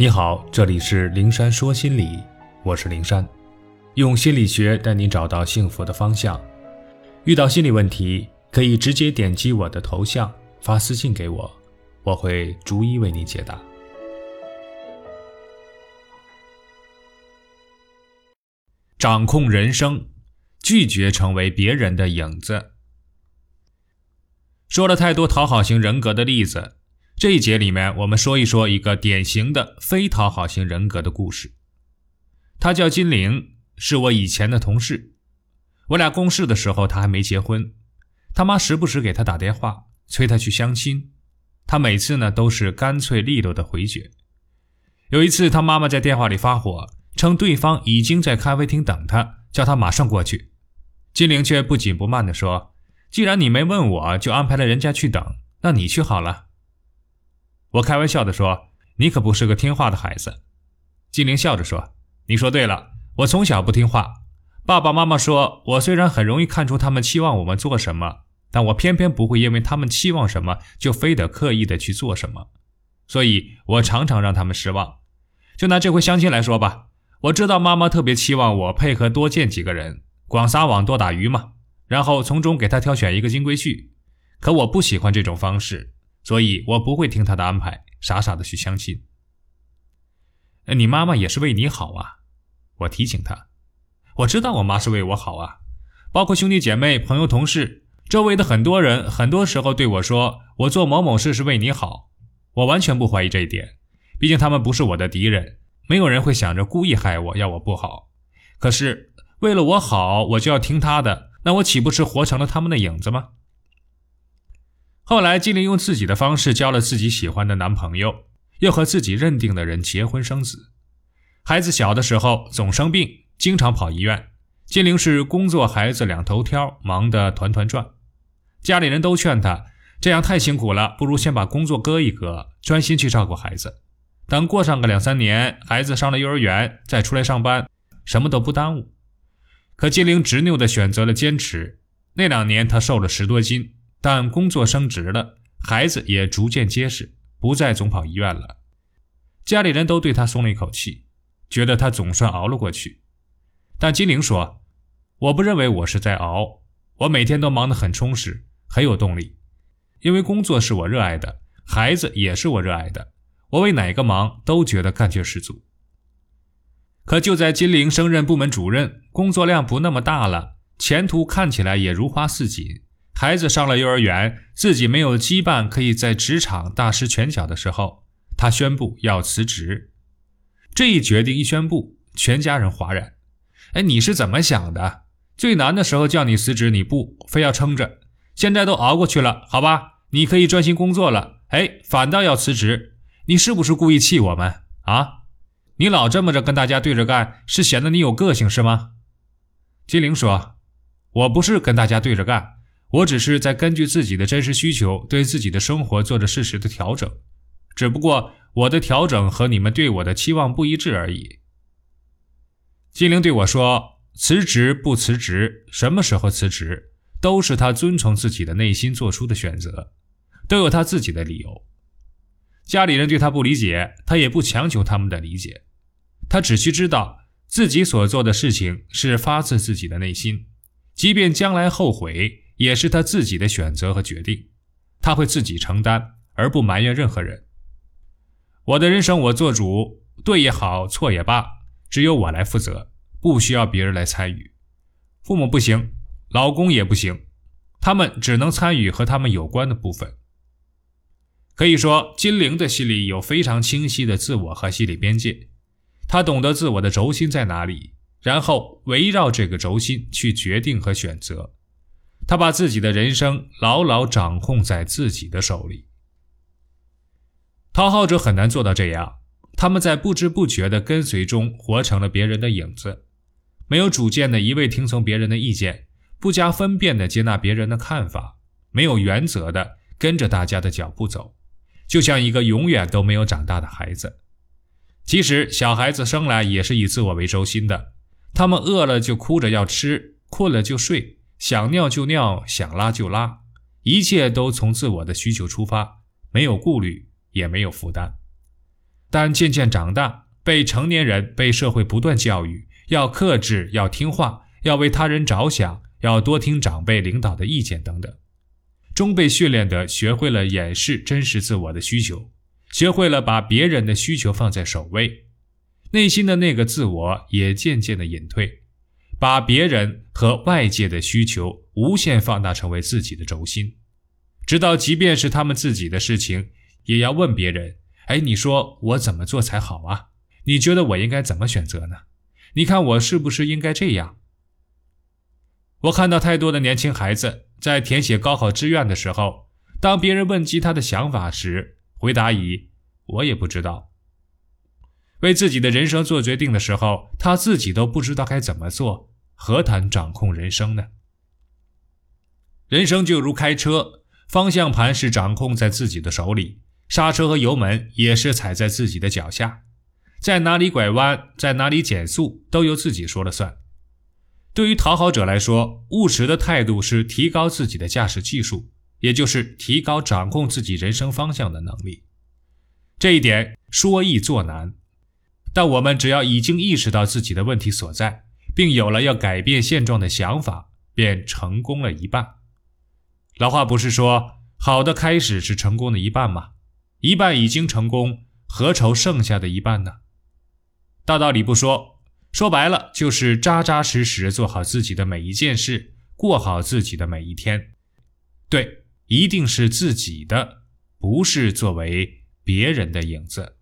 你好，这里是灵山说心理，我是灵山，用心理学带你找到幸福的方向。遇到心理问题，可以直接点击我的头像发私信给我，我会逐一为你解答。掌控人生，拒绝成为别人的影子。说了太多讨好型人格的例子。这一节里面，我们说一说一个典型的非讨好型人格的故事。他叫金玲，是我以前的同事。我俩共事的时候，他还没结婚。他妈时不时给他打电话，催他去相亲。他每次呢都是干脆利落的回绝。有一次，他妈妈在电话里发火，称对方已经在咖啡厅等他，叫他马上过去。金玲却不紧不慢地说：“既然你没问我，就安排了人家去等，那你去好了。”我开玩笑地说：“你可不是个听话的孩子。”金玲笑着说：“你说对了，我从小不听话。爸爸妈妈说我虽然很容易看出他们期望我们做什么，但我偏偏不会因为他们期望什么就非得刻意的去做什么，所以我常常让他们失望。就拿这回相亲来说吧，我知道妈妈特别期望我配合多见几个人，广撒网多打鱼嘛，然后从中给她挑选一个金龟婿。可我不喜欢这种方式。”所以我不会听他的安排，傻傻的去相亲。你妈妈也是为你好啊，我提醒他。我知道我妈是为我好啊，包括兄弟姐妹、朋友、同事，周围的很多人，很多时候对我说，我做某某事是为你好。我完全不怀疑这一点，毕竟他们不是我的敌人，没有人会想着故意害我，要我不好。可是为了我好，我就要听他的，那我岂不是活成了他们的影子吗？后来，金玲用自己的方式交了自己喜欢的男朋友，又和自己认定的人结婚生子。孩子小的时候总生病，经常跑医院。金玲是工作、孩子两头挑，忙得团团转。家里人都劝她，这样太辛苦了，不如先把工作搁一搁，专心去照顾孩子。等过上个两三年，孩子上了幼儿园，再出来上班，什么都不耽误。可金玲执拗地选择了坚持。那两年，她瘦了十多斤。但工作升职了，孩子也逐渐结实，不再总跑医院了。家里人都对他松了一口气，觉得他总算熬了过去。但金玲说：“我不认为我是在熬，我每天都忙得很充实，很有动力，因为工作是我热爱的，孩子也是我热爱的，我为哪个忙都觉得干劲十足。”可就在金玲升任部门主任，工作量不那么大了，前途看起来也如花似锦。孩子上了幼儿园，自己没有羁绊，可以在职场大施拳脚的时候，他宣布要辞职。这一决定一宣布，全家人哗然。哎，你是怎么想的？最难的时候叫你辞职，你不非要撑着。现在都熬过去了，好吧，你可以专心工作了。哎，反倒要辞职，你是不是故意气我们啊？你老这么着跟大家对着干，是显得你有个性是吗？金玲说：“我不是跟大家对着干。”我只是在根据自己的真实需求，对自己的生活做着适时的调整，只不过我的调整和你们对我的期望不一致而已。金玲对我说：“辞职不辞职，什么时候辞职，都是他遵从自己的内心做出的选择，都有他自己的理由。家里人对他不理解，他也不强求他们的理解，他只需知道自己所做的事情是发自自己的内心，即便将来后悔。”也是他自己的选择和决定，他会自己承担，而不埋怨任何人。我的人生我做主，对也好，错也罢，只有我来负责，不需要别人来参与。父母不行，老公也不行，他们只能参与和他们有关的部分。可以说，金玲的心里有非常清晰的自我和心理边界，她懂得自我的轴心在哪里，然后围绕这个轴心去决定和选择。他把自己的人生牢牢掌控在自己的手里。讨好者很难做到这样，他们在不知不觉的跟随中活成了别人的影子，没有主见的一味听从别人的意见，不加分辨的接纳别人的看法，没有原则的跟着大家的脚步走，就像一个永远都没有长大的孩子。其实小孩子生来也是以自我为中心的，他们饿了就哭着要吃，困了就睡。想尿就尿，想拉就拉，一切都从自我的需求出发，没有顾虑，也没有负担。但渐渐长大，被成年人被社会不断教育，要克制，要听话，要为他人着想，要多听长辈领导的意见等等，终被训练的学会了掩饰真实自我的需求，学会了把别人的需求放在首位，内心的那个自我也渐渐的隐退，把别人和外界的需求无限放大成为自己的轴心，直到即便是他们自己的事情，也要问别人。哎，你说我怎么做才好啊？你觉得我应该怎么选择呢？你看我是不是应该这样？我看到太多的年轻孩子在填写高考志愿的时候，当别人问及他的想法时，回答以“我也不知道”。为自己的人生做决定的时候，他自己都不知道该怎么做，何谈掌控人生呢？人生就如开车，方向盘是掌控在自己的手里。刹车和油门也是踩在自己的脚下，在哪里拐弯，在哪里减速，都由自己说了算。对于讨好者来说，务实的态度是提高自己的驾驶技术，也就是提高掌控自己人生方向的能力。这一点说易做难，但我们只要已经意识到自己的问题所在，并有了要改变现状的想法，便成功了一半。老话不是说，好的开始是成功的一半吗？一半已经成功，何愁剩下的一半呢？大道理不说，说白了就是扎扎实实做好自己的每一件事，过好自己的每一天。对，一定是自己的，不是作为别人的影子。